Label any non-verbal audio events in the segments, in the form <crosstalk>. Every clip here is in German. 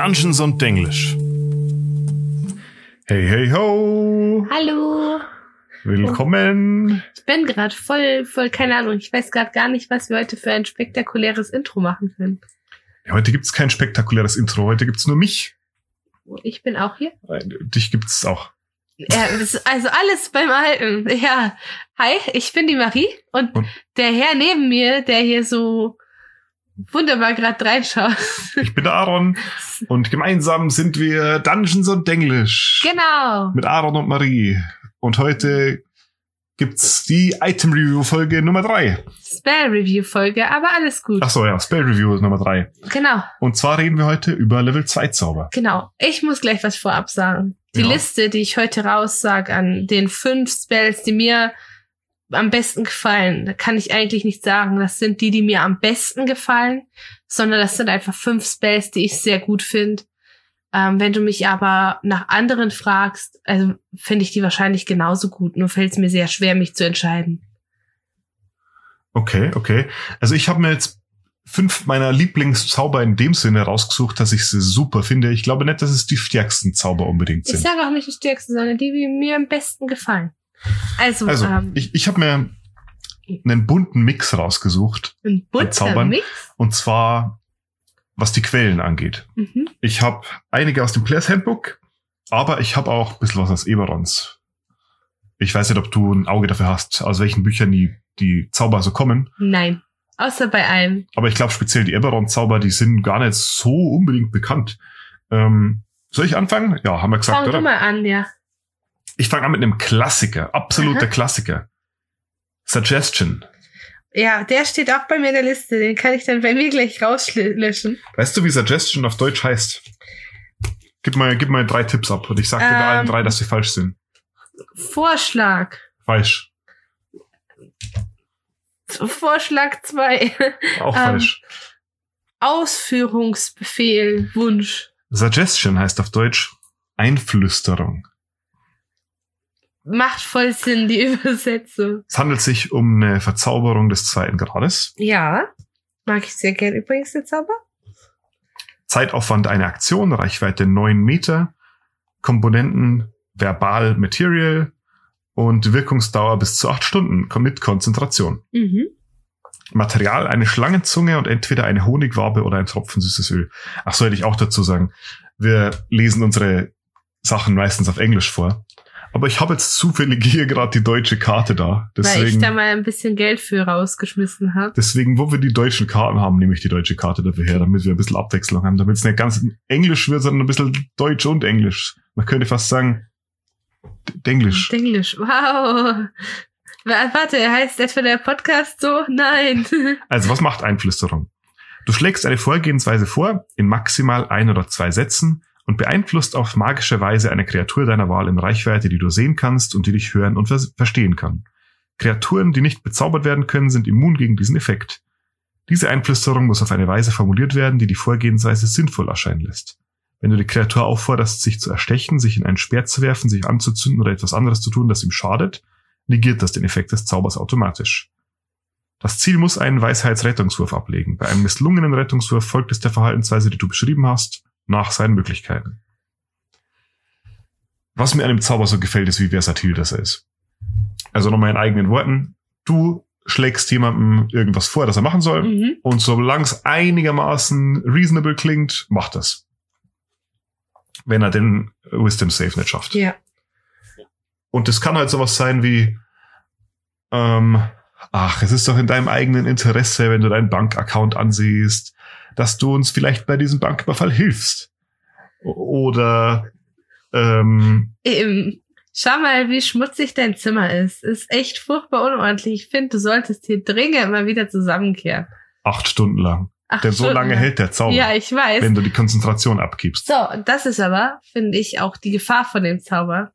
Dungeons und Denglisch. Hey, hey, ho! Hallo. Willkommen! Ich bin gerade voll, voll, keine Ahnung. Ich weiß gerade gar nicht, was wir heute für ein spektakuläres Intro machen können. Ja, heute gibt's kein spektakuläres Intro, heute gibt's nur mich. Ich bin auch hier. Dich gibt's auch. Ja, also alles beim Alten. Ja. Hi, ich bin die Marie und, Und? der Herr neben mir, der hier so wunderbar gerade reinschaut. Ich bin Aaron und gemeinsam sind wir Dungeons und Denglisch. Genau. Mit Aaron und Marie. Und heute gibt's die Item Review Folge Nummer drei. Spell Review Folge, aber alles gut. Ach so, ja, Spell Review Nummer drei. Genau, Und zwar reden wir heute über Level 2 Zauber. genau. Ich muss gleich was vorab sagen. Die Ja. Liste, die ich heute raussag an den fünf Spells, die mir am besten gefallen, da kann ich eigentlich nicht sagen, das sind die, die mir am besten gefallen, sondern das sind einfach fünf Spells, die ich sehr gut finde. Ähm, wenn du mich aber nach anderen fragst, also finde ich die wahrscheinlich genauso gut, nur fällt es mir sehr schwer, mich zu entscheiden. Okay, okay. Also ich habe mir jetzt fünf meiner Lieblingszauber in dem Sinne rausgesucht, dass ich sie super finde. Ich glaube nicht, dass es die stärksten Zauber unbedingt Ich sind. sage auch nicht die stärksten, sondern die, die mir am besten gefallen. Also, Also, ähm, ich, ich habe mir einen bunten Mix rausgesucht. ein bunter. Mix. Und zwar, was die Quellen angeht. Mhm. Ich habe einige aus dem Players Handbook, aber ich habe auch ein bisschen was aus Eberons. Ich weiß nicht, ob du ein Auge dafür hast, aus welchen Büchern die, die Zauber so kommen. Nein. Außer bei einem. Aber ich glaube speziell die Eberron-Zauber, die sind gar nicht so unbedingt bekannt. Ähm, soll ich anfangen? Ja, haben wir gesagt, Fang du oder? mal an, ja. Ich fange an mit einem Klassiker, absoluter Aha. Klassiker. Suggestion. Ja, der steht auch bei mir in der Liste. Den kann ich dann bei mir gleich rauslöschen. Weißt du, wie Suggestion auf Deutsch heißt? Gib mal, gib mal drei Tipps ab und ich sag dir bei allen Ähm. drei, dass sie falsch sind. Vorschlag. Falsch. Vorschlag 2. <laughs> Auch Ähm. falsch. Ausführungsbefehl, Wunsch. Suggestion heißt auf Deutsch Einflüsterung. Macht voll Sinn, die <laughs> Übersetzung. Es handelt sich um eine Verzauberung des zweiten Grades. Ja. Mag ich sehr gern übrigens den Zauber. Zeitaufwand eine Aktion, Reichweite 9 Meter, Komponenten Verbal Material und Wirkungsdauer bis zu 8 Stunden mit Konzentration. Mhm. Material eine Schlangenzunge und entweder eine Honigwabe oder ein Tropfen süßes Öl. Ach so hätte ich auch dazu sagen. Wir lesen unsere Sachen meistens auf Englisch vor. Aber ich habe jetzt zufällig hier gerade die deutsche Karte da. Weil ich Deswegen, da mal ein bisschen Geld für rausgeschmissen habe. deswegen, wo wir die deutschen Karten haben, nehme ich die deutsche Karte dafür her, damit wir ein bisschen Abwechslung haben, damit es nicht ganz Englisch wird, sondern ein bisschen Deutsch und Englisch. Man könnte fast sagen, D- Englisch. Englisch. Wow. Wa- Warte, heißt etwa der Podcast so? Nein. <laughs> Also, was macht Einflüsterung? Du schlägst eine Vorgehensweise vor, in maximal ein oder zwei Sätzen, und beeinflusst auf magische Weise eine Kreatur deiner Wahl in Reichweite, die du sehen kannst und die dich hören und vers- verstehen kann. Kreaturen, die nicht bezaubert werden können, sind immun gegen diesen Effekt. Diese Einflüsterung muss auf eine Weise formuliert werden, die die Vorgehensweise sinnvoll erscheinen lässt. Wenn du die Kreatur aufforderst, sich zu erstechen, sich in einen Speer zu werfen, sich anzuzünden oder etwas anderes zu tun, das ihm schadet, negiert das den Effekt des Zaubers automatisch. Das Ziel muss einen Weisheitsrettungswurf ablegen. Bei einem misslungenen Rettungswurf folgt es der Verhaltensweise, die du beschrieben hast, nach seinen Möglichkeiten. Was mir an dem Zauber so gefällt, ist, wie versatil das ist. Also nochmal in eigenen Worten. Du schlägst jemandem irgendwas vor, das er machen soll. mhm. Und solange es einigermaßen reasonable klingt, macht das. Wenn er den Wisdom Save nicht schafft. Ja. Und das kann halt sowas sein wie, ähm, ach, es ist doch in deinem eigenen Interesse, wenn du deinen Bankaccount ansiehst, dass du uns vielleicht bei diesem Banküberfall hilfst. Oder, ähm, Ähm, schau mal, wie schmutzig dein Zimmer ist. Ist echt furchtbar unordentlich. Ich finde, du solltest hier dringend mal wieder zusammenkehren. acht Stunden lang. Ach, Denn so Stunden lange lang. hält der Zauber, Ja, ich weiß. wenn du die Konzentration abgibst. So, und das ist aber, finde ich, auch die Gefahr von dem Zauber.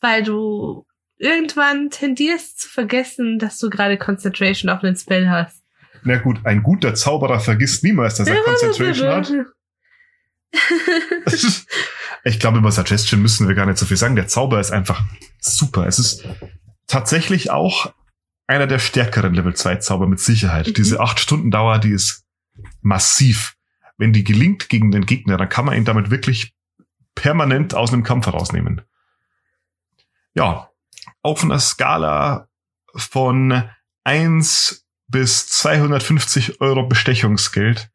Weil du irgendwann tendierst zu vergessen, dass du gerade Concentration auf einen Spell hast. Na gut, ein guter Zauberer vergisst niemals, dass er Concentration hat. <laughs> Ich glaube, über Suggestion müssen wir gar nicht so viel sagen. Der Zauber ist einfach super. Es ist tatsächlich auch einer der stärkeren Level 2 Zauber mit Sicherheit. Mhm. Diese acht Stunden Dauer, die ist massiv. wenn die gelingt gegen den Gegner, dann kann man ihn damit wirklich permanent aus einem Kampf herausnehmen. Ja, auf einer Skala von 1 bis 250 Euro Bestechungsgeld.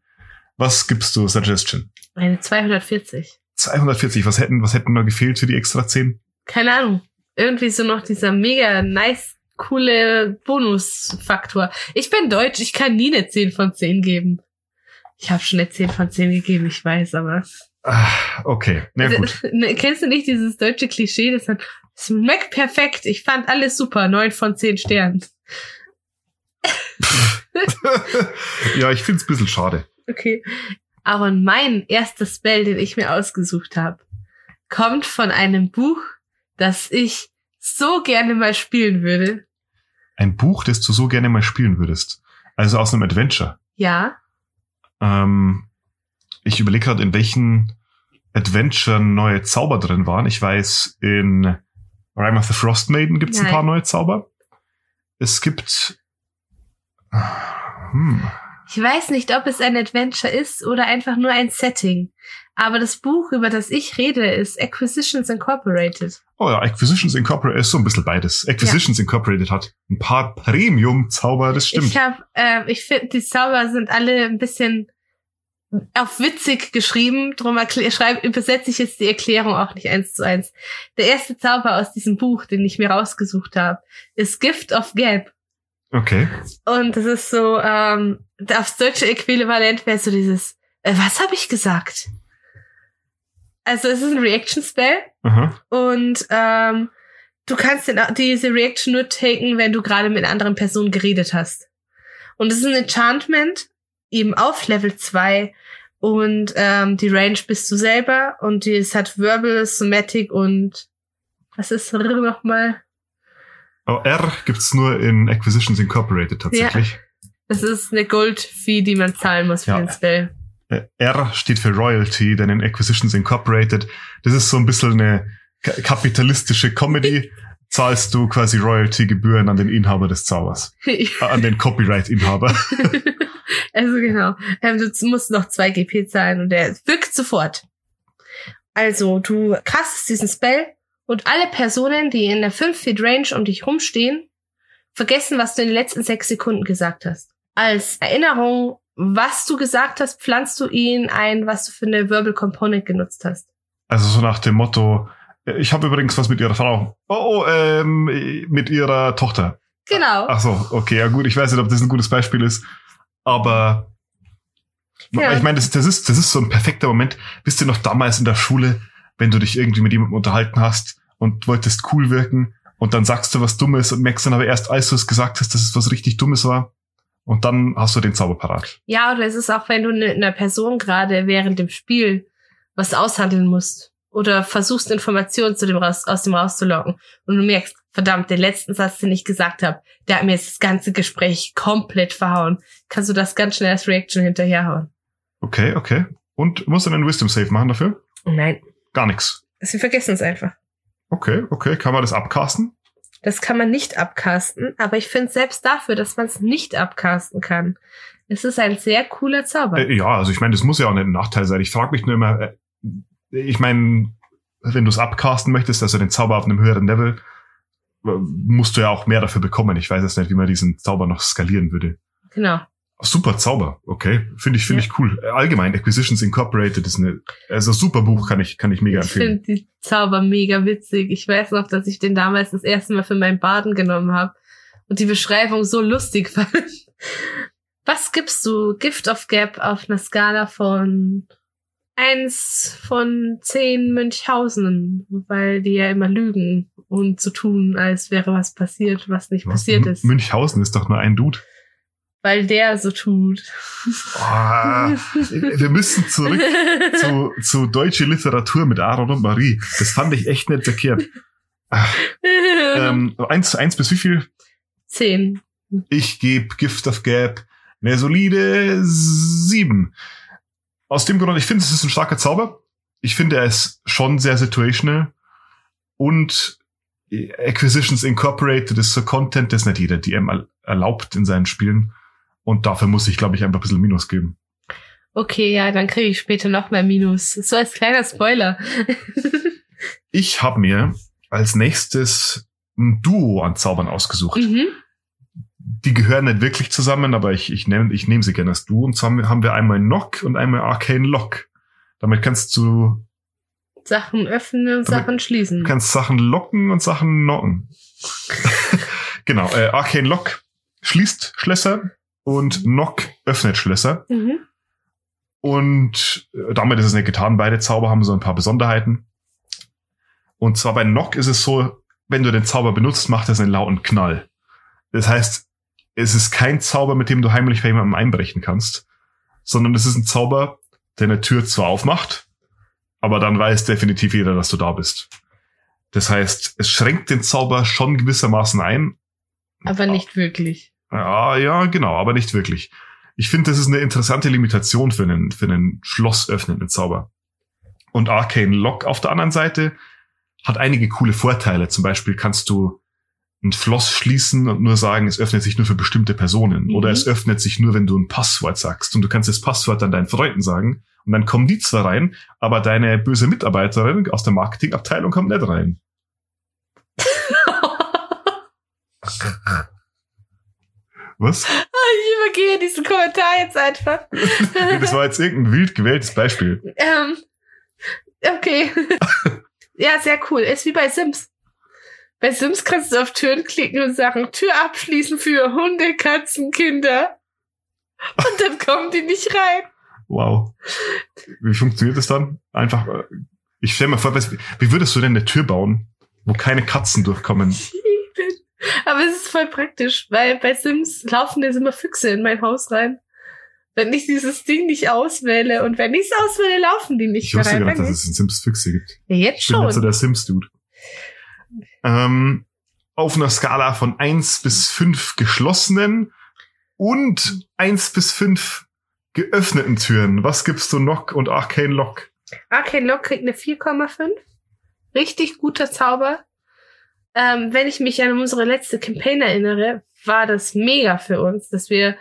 Was gibst du Suggestion? Eine 240. 240, was hätten, was hätten noch gefehlt für die extra 10? Keine Ahnung. Irgendwie so noch dieser mega nice, coole Bonusfaktor. Ich bin deutsch, ich kann nie eine 10 von 10 geben. Ich habe schon eine 10 von 10 gegeben, ich weiß, aber. Ah, okay, na gut. <laughs> Ne, Kennst du nicht dieses deutsche Klischee, das sagt, es schmeckt perfekt, ich fand alles super, 9 von 10 Sternen. <laughs> ja, ich find's ein bisschen schade. Okay. Aber mein erster Spell, den ich mir ausgesucht habe, kommt von einem Buch, das ich so gerne mal spielen würde. Ein Buch, das du so gerne mal spielen würdest. Also aus einem Adventure. Ja. Ähm, ich überlege gerade, in welchen Adventure neue Zauber drin waren. Ich weiß, in Rime of the Frost Maiden gibt's ein paar neue Zauber. Es gibt. Hm. Ich weiß nicht, ob es ein Adventure ist oder einfach nur ein Setting. Aber das Buch, über das ich rede, ist Acquisitions Incorporated. Oh ja, Acquisitions Incorporated ist so ein bisschen beides. Acquisitions Incorporated hat ein paar Premium-Zauber, das stimmt. Ich habe, äh, ich finde, die Zauber sind alle ein bisschen auf witzig geschrieben. Drum schreib, übersetze ich jetzt die Erklärung auch nicht eins zu eins. Der erste Zauber aus diesem Buch, den ich mir rausgesucht habe, ist Gift of Gab. Okay. Und das ist so, ähm, aufs deutsche Äquivalent wäre so dieses, äh, was habe ich gesagt? Also es ist ein Reaction-Spell und ähm, du kannst den, diese Reaction nur taken, wenn du gerade mit einer anderen Person geredet hast. Und es ist ein Enchantment, eben auf Level 2 und ähm, die Range bist du selber und die, es hat Verbal, Somatic und was ist nochmal? Oh, R gibt's nur in Acquisitions Incorporated tatsächlich. Das ist eine Gold-Fee, die man zahlen muss für Ja. den Spell. Äh, R steht für Royalty, denn in Acquisitions Incorporated, das ist so ein bisschen eine ka- kapitalistische Comedy, <laughs> zahlst du quasi Royalty-Gebühren an den Inhaber des Zaubers, <laughs> äh, an den Copyright-Inhaber. <laughs> also genau. Ähm, du musst noch zwei GP zahlen und der wirkt sofort. Also du castest diesen Spell und alle Personen, die in der 5 Feet Range um dich rumstehen, vergessen, was du in den letzten sechs Sekunden gesagt hast. Als Erinnerung, was du gesagt hast, pflanzt du ihnen ein, was du für eine Verbal Component genutzt hast. Also so nach dem Motto, ich habe übrigens was mit ihrer Frau. Oh, oh ähm, äh, mit ihrer Tochter. Genau. Ach so, okay, ja gut, ich weiß nicht, ob das ein gutes Beispiel ist, aber Ja. ich meine, das, das, ist, das ist so ein perfekter Moment. Wisst ihr noch damals in der Schule, wenn du dich irgendwie mit jemandem unterhalten hast und wolltest cool wirken und dann sagst du was Dummes und merkst dann aber erst, als du es gesagt hast, dass es was richtig Dummes war und dann hast du den Zauber parat. Ja, oder es ist auch, wenn du ne- einer Person gerade während dem Spiel was aushandeln musst oder versuchst Informationen zu dem raus, aus dem rauszulocken und du merkst, verdammt, den letzten Satz, den ich gesagt habe, der hat mir jetzt das ganze Gespräch komplett verhauen. Kannst du das ganz schnell als Reaction hinterherhauen? Okay, okay. Und musst du einen Wisdom Save machen dafür? Nein, Gar nichts. sie vergessen es einfach. Okay, okay. Kann man das abcasten? Das kann man nicht abcasten, aber ich finde selbst dafür, dass man es nicht abcasten kann, es ist ein sehr cooler Zauber. Äh, ja, also ich meine, das muss ja auch nicht ein Nachteil sein. Ich frage mich nur immer, äh, ich meine, wenn du es abcasten möchtest, also den Zauber auf einem höheren Level, äh, musst du ja auch mehr dafür bekommen. Ich weiß jetzt nicht, wie man diesen Zauber noch skalieren würde. genau. Super Zauber, okay. Finde ich, finde Ja. ich cool. Äh, Allgemein, Acquisitions Incorporated ist eine, also super Buch, kann ich, kann ich mega Ich empfehlen. finde die Zauber mega witzig. Ich weiß noch, dass ich den damals das erste Mal für meinen Baden genommen habe und die Beschreibung so lustig <laughs> fand. Was gibst du Gift of Gap auf einer Skala von eins von zehn Münchhausen, weil die ja immer lügen und so tun, als wäre was passiert, was nicht Was? passiert ist. Münchhausen ist doch nur ein Dude. Weil der so tut. Ah, wir müssen zurück zu, zu deutsche Literatur mit Aaron und Marie. Das fand ich echt nicht verkehrt. <laughs> Ähm, eins, eins bis wie viel? Zehn. Ich gebe Gift of Gap eine solide sieben. Aus dem Grund, ich finde, es ist ein starker Zauber. Ich finde, er ist schon sehr situational. Und Acquisitions Incorporated ist so Content, das nicht jeder DM erlaubt in seinen Spielen. Und dafür muss ich, glaube ich, einfach ein bisschen Minus geben. Okay, ja, dann kriege ich später noch mehr Minus. So als kleiner Spoiler. <laughs> Ich habe mir als nächstes ein Duo an Zaubern ausgesucht. mhm. Die gehören nicht wirklich zusammen, aber ich, ich nehme ich nehm sie gerne als Duo. Und zwar haben wir einmal Knock und einmal Arcane Lock. Damit kannst du Sachen öffnen und Sachen schließen. Du kannst Sachen locken und Sachen knocken. <laughs> <laughs> genau, äh, Arcane Lock schließt Schlösser und Knock öffnet Schlösser. Mhm. Und äh, damit ist es nicht getan. Beide Zauber haben so ein paar Besonderheiten. Und zwar bei Knock ist es so, wenn du den Zauber benutzt, macht es einen lauten Knall. Das heißt, es ist kein Zauber, mit dem du heimlich bei jemandem einbrechen kannst, sondern es ist ein Zauber, der eine Tür zwar aufmacht, aber dann weiß definitiv jeder, dass du da bist. Das heißt, es schränkt den Zauber schon gewissermaßen ein. Aber nicht wirklich. Ja, ja, genau, aber nicht wirklich. Ich finde, das ist eine interessante Limitation für einen, für einen schlossöffnenden Zauber. Und Arcane Lock auf der anderen Seite hat einige coole Vorteile. Zum Beispiel kannst du ein Schloss schließen und nur sagen, es öffnet sich nur für bestimmte Personen. Mhm. Oder es öffnet sich nur, wenn du ein Passwort sagst. Und du kannst das Passwort dann deinen Freunden sagen. Und dann kommen die zwar rein, aber deine böse Mitarbeiterin aus der Marketingabteilung kommt nicht rein. <laughs> Was? <laughs> Ich übergehe diesen Kommentar jetzt einfach. Das war jetzt irgendein wild gewähltes Beispiel. ähm, okay. <laughs> ja, sehr cool. Ist wie bei Sims. Bei Sims kannst du auf Türen klicken und sagen, Tür abschließen für Hunde, Katzen, Kinder. Und dann kommen die nicht rein. Wow. Wie funktioniert das dann? Einfach, äh, ich stell mir vor, wie würdest du denn eine Tür bauen, wo keine Katzen durchkommen? <laughs> <laughs> Aber es ist voll praktisch, weil bei Sims laufen jetzt immer Füchse in mein Haus rein. Wenn ich dieses Ding nicht auswähle und wenn ich es auswähle, laufen die nicht Ich wusste mehr gar rein. nicht, dass es in Sims Füchse gibt. ja, jetzt Ich bin nicht so schon. der Sims-Dude. Ähm, auf einer Skala von eins bis fünf geschlossenen und eins bis fünf geöffneten Türen. Was gibst du Knock und Arcane Lock? Arcane Lock kriegt eine 4,5. Richtig guter Zauber. Ähm, wenn ich mich an unsere letzte Campaign erinnere, war das mega für uns, dass wir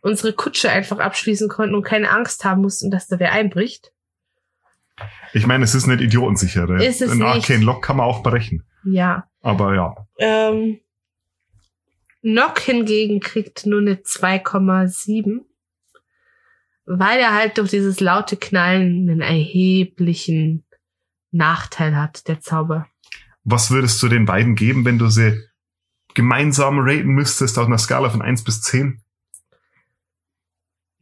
unsere Kutsche einfach abschließen konnten und keine Angst haben mussten, dass da wer einbricht. Ich meine, es ist nicht idiotensicher. Der- Ist es Ein. Arcane Lock kann man auch berechnen. Ja. Aber ja. Ähm, Nock hingegen kriegt nur eine 2,7, weil er halt durch dieses laute Knallen einen erheblichen Nachteil hat, der Zauber. Was würdest du den beiden geben, wenn du sie gemeinsam raten müsstest auf einer Skala von 1 bis 10?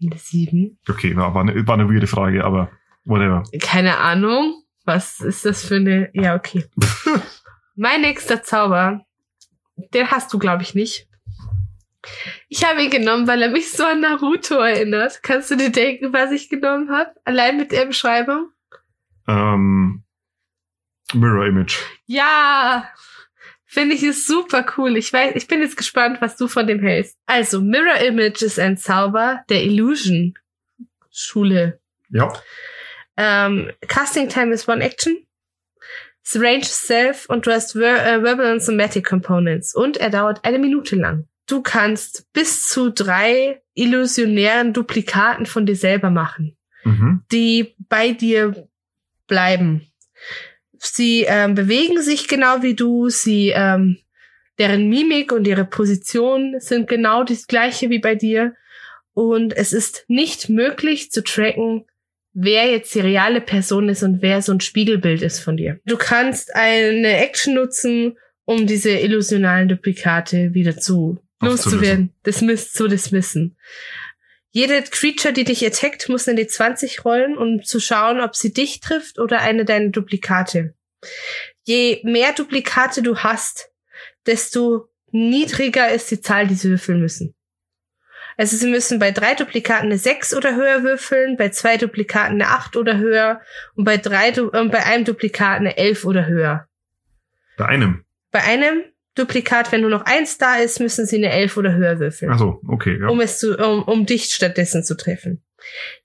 Eine 7. Okay, war war eine, war eine weirde Frage, aber whatever. Keine Ahnung. Was ist das für eine. Ja, okay. <laughs> mein nächster Zauber, den hast du, glaube ich, nicht. Ich habe ihn genommen, weil er mich so an Naruto erinnert. Kannst du dir denken, was ich genommen habe? Allein mit der Beschreibung? Ähm, Mirror Image. Ja, finde ich es super cool. Ich weiß, ich bin jetzt gespannt, was du von dem hältst. Also, Mirror Image ist ein Zauber der Illusion Schule. Ja. Ähm, Casting Time ist One Action. Das Range ist Self und du hast Ver äh, Verbal und Somatic Components und er dauert eine Minute lang. Du kannst bis zu drei illusionären Duplikaten von dir selber machen Mhm. die bei dir bleiben. Sie ähm, bewegen sich genau wie du, sie ähm, deren Mimik und ihre Position sind genau das gleiche wie bei dir und es ist nicht möglich zu tracken, wer jetzt die reale Person ist und wer so ein Spiegelbild ist von dir. Du kannst eine Action nutzen, um diese illusionalen Duplikate wieder zu loszuwerden, dismiss, zu dismissen. Jede Creature, die dich attackt, muss eine D20 rollen, um zu schauen, ob sie dich trifft oder eine deiner Duplikate. Je mehr Duplikate du hast, desto niedriger ist die Zahl, die sie würfeln müssen. Also sie müssen bei drei Duplikaten eine 6 oder höher würfeln, bei zwei Duplikaten eine 8 oder höher und bei, drei, Du- äh, bei einem Duplikat eine 11 oder höher. Bei einem. Bei einem Duplikat, wenn nur noch eins da ist, müssen sie eine 11 oder höher würfeln Ach so, okay, ja. um es zu, um, um dich stattdessen zu treffen.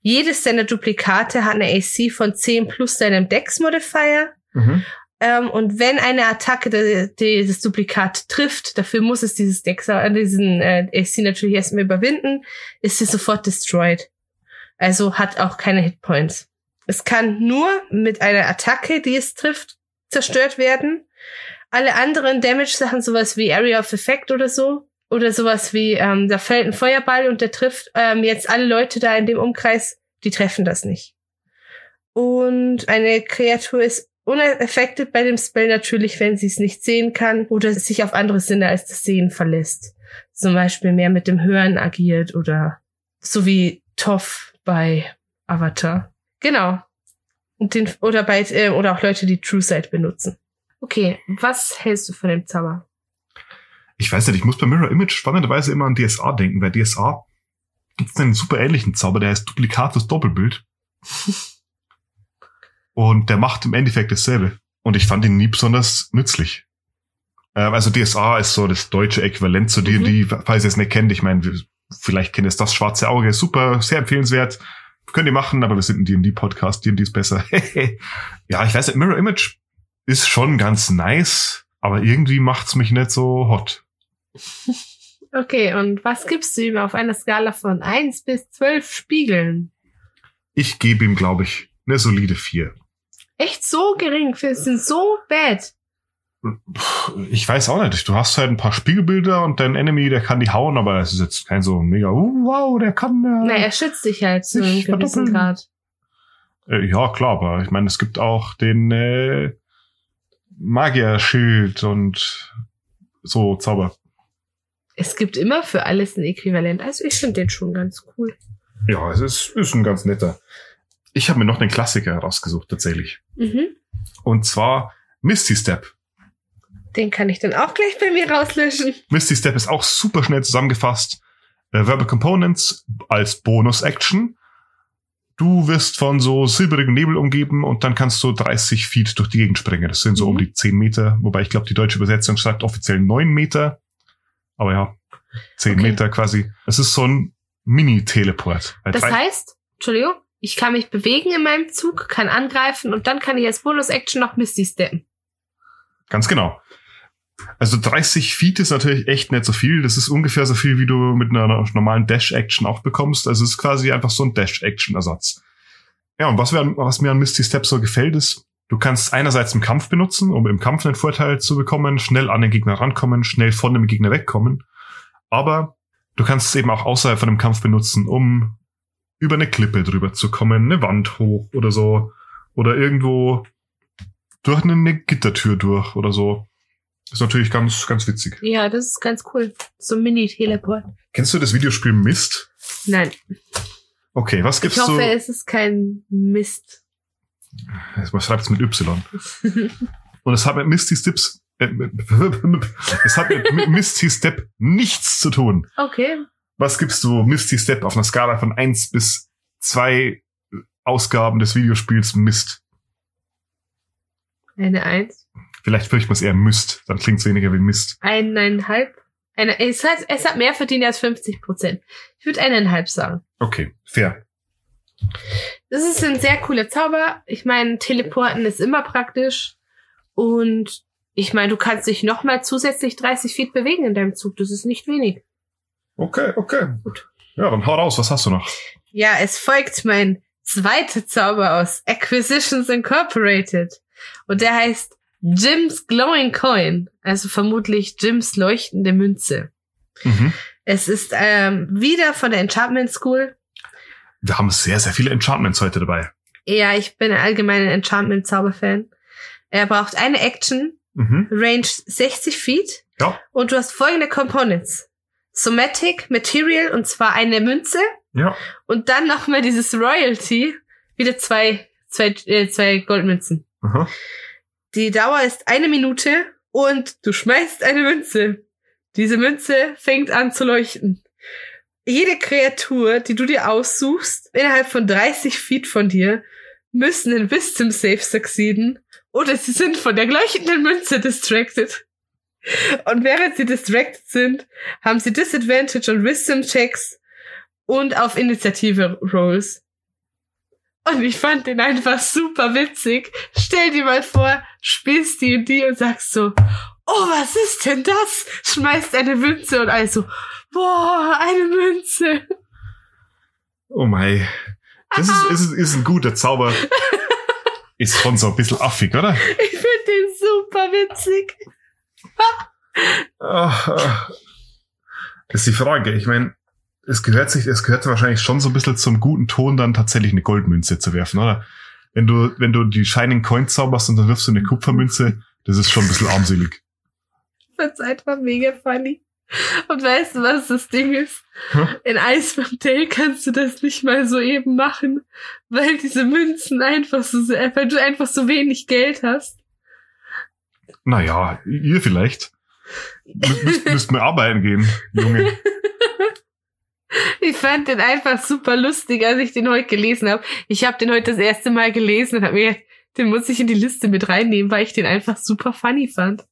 Jedes deiner Duplikate hat eine AC von 10 plus deinem Dex-Modifier. Mhm. Ähm, und wenn eine Attacke de, de, das Duplikat trifft, dafür muss es dieses Dex, äh, diesen äh, AC natürlich erstmal überwinden, ist sie sofort destroyed. Also hat auch keine Hitpoints. Es kann nur mit einer Attacke, die es trifft, zerstört werden. Alle anderen Damage-Sachen, sowas wie Area of Effect oder so, oder sowas wie, ähm, da fällt ein Feuerball und der trifft ähm, jetzt alle Leute da in dem Umkreis, die treffen das nicht. Und eine Kreatur ist unaffected bei dem Spell natürlich, wenn sie es nicht sehen kann oder sich auf andere Sinne als das Sehen verlässt. Zum Beispiel mehr mit dem Hören agiert oder so wie Toff bei Avatar. Genau. Und den, oder bei, äh, oder auch Leute, die True Sight benutzen. Okay, was hältst du von dem Zauber? Ich weiß nicht, ich muss bei Mirror Image spannenderweise immer an DSA denken. Bei DSA gibt es einen super ähnlichen Zauber, der heißt Duplikatus Doppelbild. <laughs> Und der macht im Endeffekt dasselbe. Und ich fand ihn nie besonders nützlich. Äh, also DSA ist so das deutsche Äquivalent zu dir, mhm. die, falls ihr es nicht kennt, ich meine, vielleicht kennt ihr es das schwarze Auge, super, sehr empfehlenswert. Könnt ihr machen, aber wir sind ein D&D-Podcast, D&D ist besser. <laughs> ja, ich weiß nicht, Mirror Image ist schon ganz nice, aber irgendwie macht's mich nicht so hot. <laughs> Okay, und was gibst du ihm auf einer Skala von eins bis zwölf Spiegeln? Ich gebe ihm, glaube ich, eine solide vier. Echt so gering? Sind so bad? Ich weiß auch nicht. Du hast halt ein paar Spiegelbilder und dein Enemy, der kann die hauen, aber es ist jetzt kein so mega, uh, wow, der kann. Äh, Na, er schützt dich halt zu einem gewissen Grad. Äh, ja, klar, aber ich meine, es gibt auch den äh, Magierschild und so Zauber. Es gibt immer für alles ein Äquivalent. Also ich finde den schon ganz cool. Ja, es ist, ist ein ganz netter. Ich habe mir noch einen Klassiker herausgesucht, tatsächlich. Mhm. Und zwar Misty Step. Den kann ich dann auch gleich bei mir rauslöschen. Misty Step ist auch super schnell zusammengefasst. Äh, Verbal Components als Bonus-Action. Du wirst von so silberigen Nebel umgeben und dann kannst du 30 Feet durch die Gegend springen. Das sind so mhm. um die 10 Meter, wobei ich glaube, die deutsche Übersetzung schreibt offiziell 9 Meter. Aber ja, zehn okay. Meter quasi. Es ist so ein Mini-Teleport. Das heißt, Entschuldigung, ich kann mich bewegen in meinem Zug, kann angreifen und dann kann ich als Bonus-Action noch Misty steppen. Ganz genau. Also 30 Feet ist natürlich echt nicht so viel. Das ist ungefähr so viel, wie du mit einer normalen Dash-Action auch bekommst. Also es ist quasi einfach so ein Dash-Action-Ersatz. Ja, und was, wir, was mir an Misty Step so gefällt, ist, Du kannst einerseits im Kampf benutzen, um im Kampf einen Vorteil zu bekommen, schnell an den Gegner rankommen, schnell von dem Gegner wegkommen. Aber du kannst es eben auch außerhalb von dem Kampf benutzen, um über eine Klippe drüber zu kommen, eine Wand hoch oder so. Oder irgendwo durch eine Gittertür durch oder so. Ist natürlich ganz, ganz witzig. Ja, das ist ganz cool. So ein Mini-Teleport. Kennst du das Videospiel Mist? Nein. Okay, was gibt's? Ich hoffe, so? es ist kein Mist. Man schreibt es mit Y. <laughs> Und es hat mit Misty Steps, äh, <laughs> es hat mit <laughs> Misty Step nichts zu tun. Okay. Was gibst du Misty Step auf einer Skala von eins bis zwei Ausgaben des Videospiels Mist? Eine Eins. Vielleicht fürchte man es eher Mist, dann klingt es weniger wie Mist. Eineinhalb. Eine, es, hat, es hat mehr verdient als 50 Prozent. Ich würde eineinhalb sagen. Okay, fair. Das ist ein sehr cooler Zauber. Ich meine, Teleporten ist immer praktisch. Und ich meine, du kannst dich nochmal zusätzlich 30 Feet bewegen in deinem Zug. Das ist nicht wenig. Okay, okay. Gut. Ja, dann hau raus. Was hast du noch? Ja, es folgt mein zweiter Zauber aus Acquisitions Incorporated. Und der heißt Jim's Glowing Coin. Also vermutlich Jims leuchtende Münze. Mhm. Es ist ähm, wieder von der Enchantment School wir haben sehr, sehr viele Enchantments heute dabei. Ja, ich bin allgemein ein Enchantment-Zauberfan. Er braucht eine Action, mhm. Range 60 Feet. Ja. Und du hast folgende Components. Somatic, Material, und zwar eine Münze. Ja. Und dann nochmal dieses Royalty. Wieder zwei, zwei, äh, zwei Goldmünzen. Aha. Die Dauer ist eine Minute und du schmeißt eine Münze. Diese Münze fängt an zu leuchten jede Kreatur, die du dir aussuchst, innerhalb von 30 Feet von dir, müssen in Wisdom Save succeeden oder sie sind von der leuchtenden Münze distracted. Und während sie distracted sind, haben sie Disadvantage on Wisdom Checks und auf Initiative Rolls. Und ich fand den einfach super witzig. Stell dir mal vor, spielst die und die und sagst so, oh, was ist denn das? Schmeißt eine Münze und also, boah, eine Münze. Oh mei. Das ist, ist, ist ein guter Zauber. Ist schon so ein bisschen affig, oder? Ich finde den super witzig. Ach, ach. Das ist die Frage. Ich meine, es gehört sich, es gehört wahrscheinlich schon so ein bisschen zum guten Ton, dann tatsächlich eine Goldmünze zu werfen, oder? Wenn du, wenn du die Shining Coin zauberst und dann wirfst du eine Kupfermünze, das ist schon ein bisschen armselig. <laughs> Ich find's einfach mega funny. Und weißt du, was das Ding ist? Hm? In Iceberg Dale kannst du das nicht mal so eben machen, weil diese Münzen einfach so, weil du einfach so wenig Geld hast. Naja, ihr vielleicht. Mü- Müsst, müsst mir arbeiten gehen, Junge. <laughs> Ich fand den einfach super lustig, als ich den heute gelesen habe. Ich habe den heute das erste Mal gelesen und habe mir gedacht, den muss ich in die Liste mit reinnehmen, weil ich den einfach super funny fand.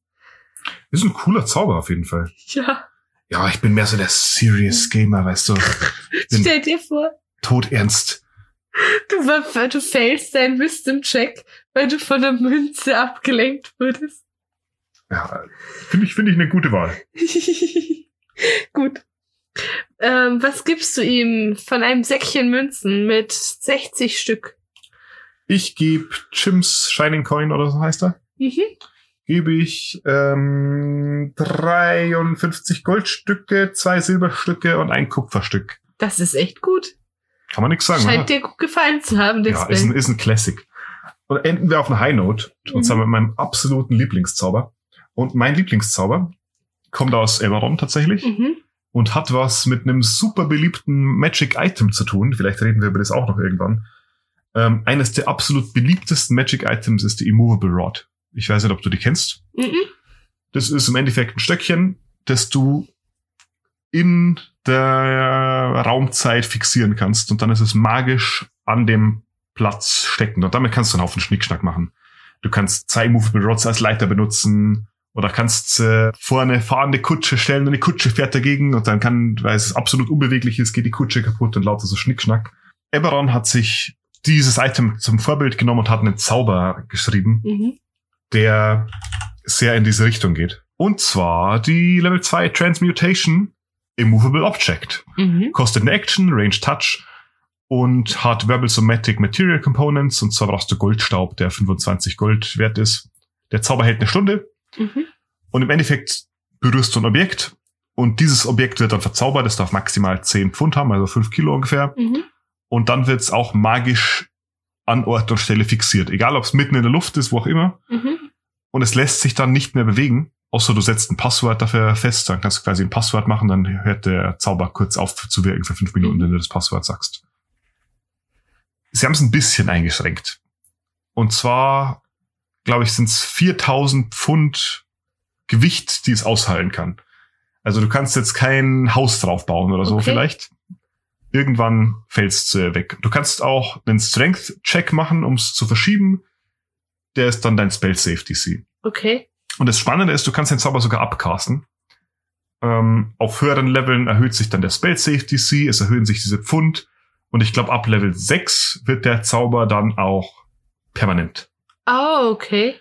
Ist ein cooler Zauber auf jeden Fall. Ja, Ja, ich bin mehr so der Serious Gamer, weißt du. <laughs> Stell dir vor, todernst. du, ver- du failst deinen Wisdom-Check, weil du von der Münze abgelenkt wurdest. Ja, finde ich, finde ich eine gute Wahl. <laughs> Gut. Ähm, was gibst du ihm von einem Säckchen Münzen mit 60 Stück? Ich gebe Chims Shining Coin oder so heißt er. Mhm. Gebe ich ähm, 53 Goldstücke, zwei Silberstücke und ein Kupferstück. Das ist echt gut. Kann man nichts sagen, Scheint oder? dir gut gefallen zu haben, das Ja, ist ein, ist ein Classic. Und enden wir auf einer High Note. Und Mhm. zwar mit meinem absoluten Lieblingszauber. Und mein Lieblingszauber kommt aus Eberron tatsächlich Mhm. Und hat was mit einem super beliebten Magic Item zu tun. Vielleicht reden wir über das auch noch irgendwann. Ähm, eines der absolut beliebtesten Magic Items ist die Immovable Rod. Ich weiß nicht, ob du die kennst. Mhm. Das ist im Endeffekt ein Stöckchen, das du in der Raumzeit fixieren kannst und dann ist es magisch an dem Platz stecken und damit kannst du einen Haufen Schnickschnack machen. Du kannst zwei Movable Rods als Leiter benutzen oder kannst äh, vor eine fahrende Kutsche stellen und eine Kutsche fährt dagegen und dann kann, weil es absolut unbeweglich ist, geht die Kutsche kaputt und lauter so Schnickschnack. Eberron hat sich dieses Item zum Vorbild genommen und hat einen Zauber geschrieben, Mhm. der sehr in diese Richtung geht. Und zwar die Level 2 Transmutation Immovable Object. Mhm. Kostet eine Action, Range Touch und hat Verbal Somatic Material Components. Und zwar brauchst du Goldstaub, der 25 Gold wert ist. Der Zauber hält eine Stunde Mhm. und im Endeffekt berührst du ein Objekt und dieses Objekt wird dann verzaubert. Es darf maximal 10 Pfund haben, also 5 Kilo ungefähr. Mhm. Und dann wird es auch magisch an Ort und Stelle fixiert. Egal, ob es mitten in der Luft ist, wo auch immer. Mhm. und es lässt sich dann nicht mehr bewegen, außer du setzt ein Passwort dafür fest, dann kannst du quasi ein Passwort machen, dann hört der Zauber kurz auf zu wirken für fünf Minuten, wenn du das Passwort sagst. Sie haben es ein bisschen eingeschränkt. Und zwar, glaube ich, sind es 4000 Pfund Gewicht, die es aushalten kann. Also du kannst jetzt kein Haus drauf bauen oder so Okay. vielleicht. Irgendwann fällst du weg. Du kannst auch einen Strength-Check machen, um es zu verschieben. Der ist dann dein Spell-Safe-DC. Okay. Und das Spannende ist, du kannst den Zauber sogar abcasten. Ähm, auf höheren Leveln erhöht sich dann der Spell Safe DC, es erhöhen sich diese Pfund. Und ich glaube, ab Level 6 wird der Zauber dann auch permanent. Oh, okay.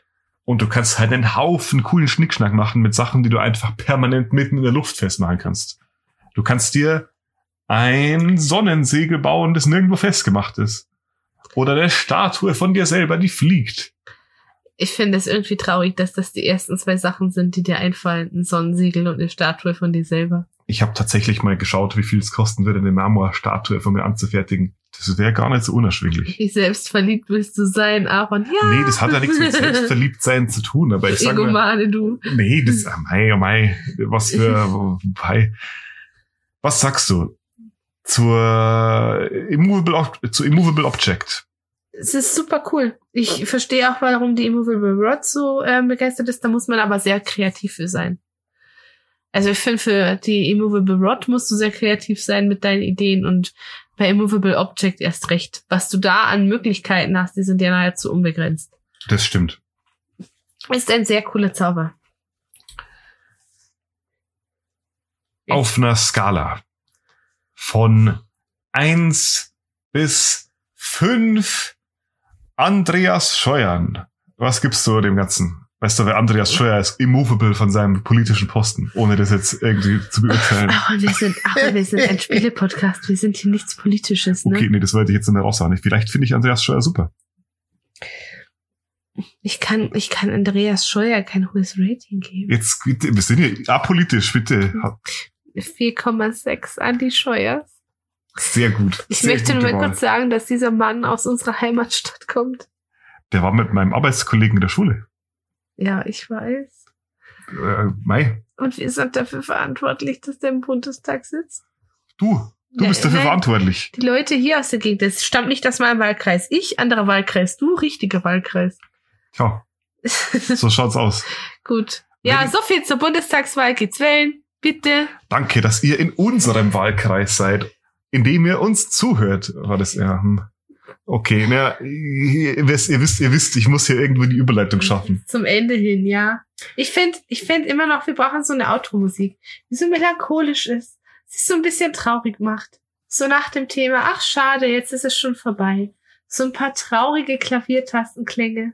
Und du kannst halt einen Haufen coolen Schnickschnack machen mit Sachen, die du einfach permanent mitten in der Luft festmachen kannst. Du kannst dir ein Sonnensegel bauen, das nirgendwo festgemacht ist. Oder eine Statue von dir selber, die fliegt. Ich finde es irgendwie traurig, dass das die ersten zwei Sachen sind, die dir einfallen. Ein Sonnensiegel und eine Statue von dir selber. Ich habe tatsächlich mal geschaut, wie viel es kosten würde, eine Marmorstatue von mir anzufertigen. Das wäre gar nicht so unerschwinglich. Wie selbstverliebt willst du sein, Aaron? Ja. Nee, das hat ja nichts mit <laughs> Selbstverliebtsein zu tun, aber ich sage mal, du. nee, das, ah, mei, oh mei, was für, <laughs> mei. Was sagst du zur Immovable, zu Immovable Object? Es ist super cool. Ich verstehe auch, warum die Immovable Rod so ähm, begeistert ist. Da muss man aber sehr kreativ für sein. Also ich finde, für die Immovable Rod musst du sehr kreativ sein mit deinen Ideen und bei Immovable Object erst recht. Was du da an Möglichkeiten hast, die sind ja nahezu unbegrenzt. Das stimmt. Ist ein sehr cooler Zauber. Auf einer Skala von eins bis fünf Andreas Scheuern. Was gibst du dem Ganzen? Weißt du, weil Andreas Scheuer ist immovable von seinem politischen Posten, ohne das jetzt irgendwie zu beurteilen. Aber wir sind, aber wir sind ein Spiele-Podcast. Wir sind hier nichts Politisches, ne? Okay, nee, das wollte ich jetzt nicht mehr raushauen. Vielleicht finde ich Andreas Scheuer super. Ich kann, ich kann Andreas Scheuer kein hohes Rating geben. Jetzt, bitte, wir sind hier apolitisch, bitte. 4,6 an die Scheuers. Sehr gut. Ich Sehr möchte nur mal Wahl. kurz sagen, dass dieser Mann aus unserer Heimatstadt kommt. Der war mit meinem Arbeitskollegen in der Schule. Ja, ich weiß. Äh, Mai, Und wir sind dafür verantwortlich, dass der im Bundestag sitzt. du, du Nee, bist dafür nein. verantwortlich. Die Leute hier aus der Gegend, das stammt nicht aus meinem Wahlkreis. Ich, anderer Wahlkreis, du, richtiger Wahlkreis. Ja, <laughs> so schaut's aus. Gut. Ja, Wenn- so viel zur Bundestagswahl. Geht's wählen. Bitte. Danke, dass ihr in unserem Wahlkreis seid, in dem ihr uns zuhört. War das ja. hm. Okay, na, ihr wisst, ihr wisst, ihr wisst, ich muss hier irgendwo die Überleitung schaffen. Zum Ende hin, ja. Ich finde, ich finde immer noch, wir brauchen so eine Outro-Musik, die so melancholisch ist, sich so ein bisschen traurig macht. So nach dem Thema, ach schade, jetzt ist es schon vorbei. So ein paar traurige Klaviertastenklänge.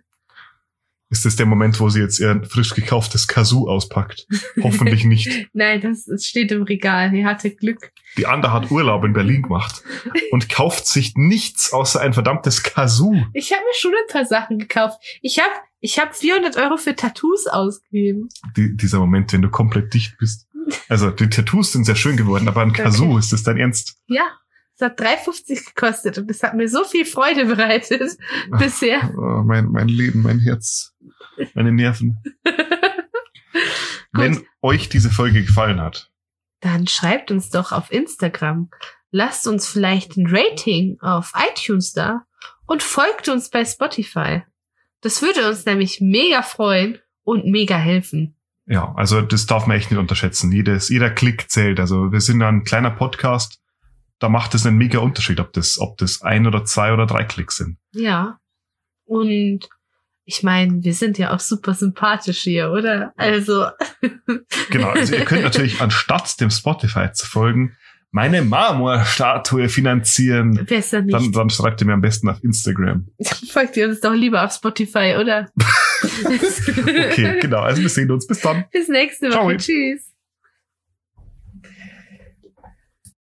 Ist das der Moment, wo sie jetzt ihr frisch gekauftes Kazoo auspackt? Hoffentlich nicht. <laughs> Nein, das, das steht im Regal. Ihr hatte Glück. Die Ander hat Urlaub in Berlin gemacht und kauft sich nichts außer ein verdammtes Kazoo. Ich habe mir schon ein paar Sachen gekauft. Ich habe ich hab 400 Euro für Tattoos ausgegeben. Die, dieser Moment, wenn du komplett dicht bist. Also, die Tattoos sind sehr schön geworden, aber ein Kazoo, Okay. ist das dein Ernst? Ja, es hat 3,50 gekostet und es hat mir so viel Freude bereitet bisher. Oh, mein, mein Leben, mein Herz, meine Nerven. <laughs> Wenn euch diese Folge gefallen hat, Dann schreibt uns doch auf Instagram. Lasst uns vielleicht ein Rating auf iTunes da und folgt uns bei Spotify. Das würde uns nämlich mega freuen und mega helfen. ja, also das darf man echt nicht unterschätzen. Jedes, jeder Klick zählt. Also wir sind ein kleiner Podcast, da macht es einen mega Unterschied, ob das, ob das ein oder zwei oder drei Klicks sind. Ja. Und ich meine, wir sind ja auch super sympathisch hier, oder? Also. <laughs> Genau, also ihr könnt <laughs> natürlich anstatt dem Spotify zu folgen, meine Marmorstatue finanzieren. Besser nicht. Dann, dann schreibt ihr mir am besten auf Instagram. Folgt ihr uns doch lieber auf Spotify, oder? <laughs> Okay, genau. Also wir sehen uns. Bis dann. Bis nächste Ciao. Woche. Tschüss.